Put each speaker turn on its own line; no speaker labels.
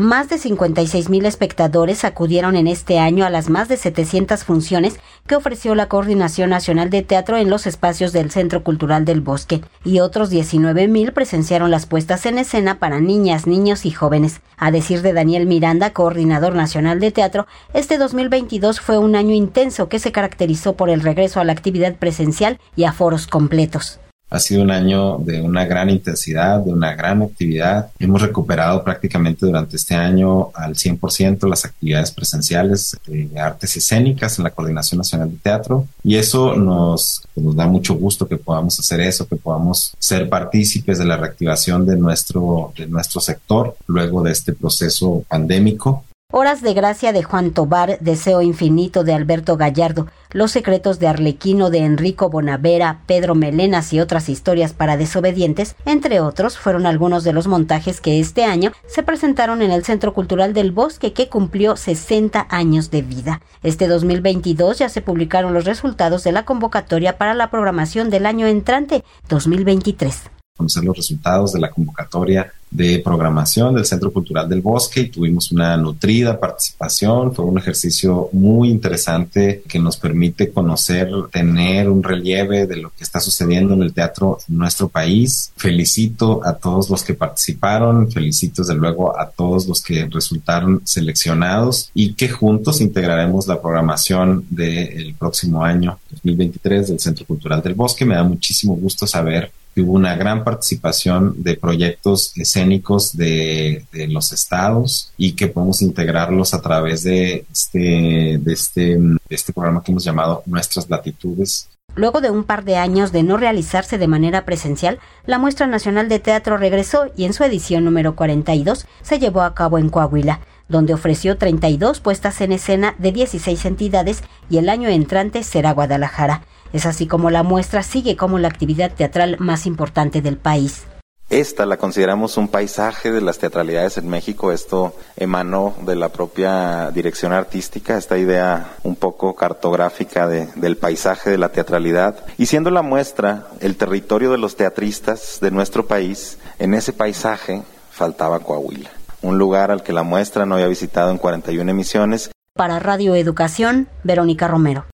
Más de 56 mil espectadores acudieron en este año a las más de 700 funciones que ofreció la Coordinación Nacional de Teatro en los espacios del Centro Cultural del Bosque y otros 19 mil presenciaron las puestas en escena para niñas, niños y jóvenes. A decir de Daniel Miranda, coordinador nacional de teatro, este 2022 fue un año intenso que se caracterizó por el regreso a la actividad presencial y a foros completos.
Ha sido un año de una gran intensidad, de una gran actividad. Hemos recuperado prácticamente durante este año al 100% las actividades presenciales de artes escénicas en la Coordinación Nacional de Teatro y eso nos, pues, nos da mucho gusto que podamos hacer eso, que podamos ser partícipes de la reactivación de nuestro, de nuestro sector luego de este proceso pandémico
Horas de Gracia de Juan Tobar, Deseo Infinito de Alberto Gallardo, Los Secretos de Arlequino de Enrico Bonavera, Pedro Melenas y otras historias para desobedientes, entre otros, fueron algunos de los montajes que este año se presentaron en el Centro Cultural del Bosque que cumplió 60 años de vida. Este 2022 ya se publicaron los resultados de la convocatoria para la programación del año entrante 2023
conocer los resultados de la convocatoria de programación del Centro Cultural del Bosque y tuvimos una nutrida participación. Fue un ejercicio muy interesante que nos permite conocer, tener un relieve de lo que está sucediendo en el teatro en nuestro país. Felicito a todos los que participaron, felicito desde luego a todos los que resultaron seleccionados y que juntos integraremos la programación del próximo año 2023 del Centro Cultural del Bosque. Me da muchísimo gusto saber hubo una gran participación de proyectos escénicos de, los estados y que podemos integrarlos a través de este, de este, de este programa que hemos llamado Nuestras Latitudes.
Luego de un par de años de no realizarse de manera presencial, la Muestra Nacional de Teatro regresó y en su edición número 42 se llevó a cabo en Coahuila, donde ofreció 32 puestas en escena de 16 entidades y el año entrante será Guadalajara. Es así como la muestra sigue como la actividad teatral más importante del país.
Esta la consideramos un paisaje de las teatralidades en México. Esto emanó de la propia dirección artística, esta idea un poco cartográfica del paisaje de la teatralidad. Y siendo la muestra el territorio de los teatristas de nuestro país, en ese paisaje faltaba Coahuila, un lugar al que la muestra no había visitado en 41 emisiones.
Para Radio Educación, Verónica Romero.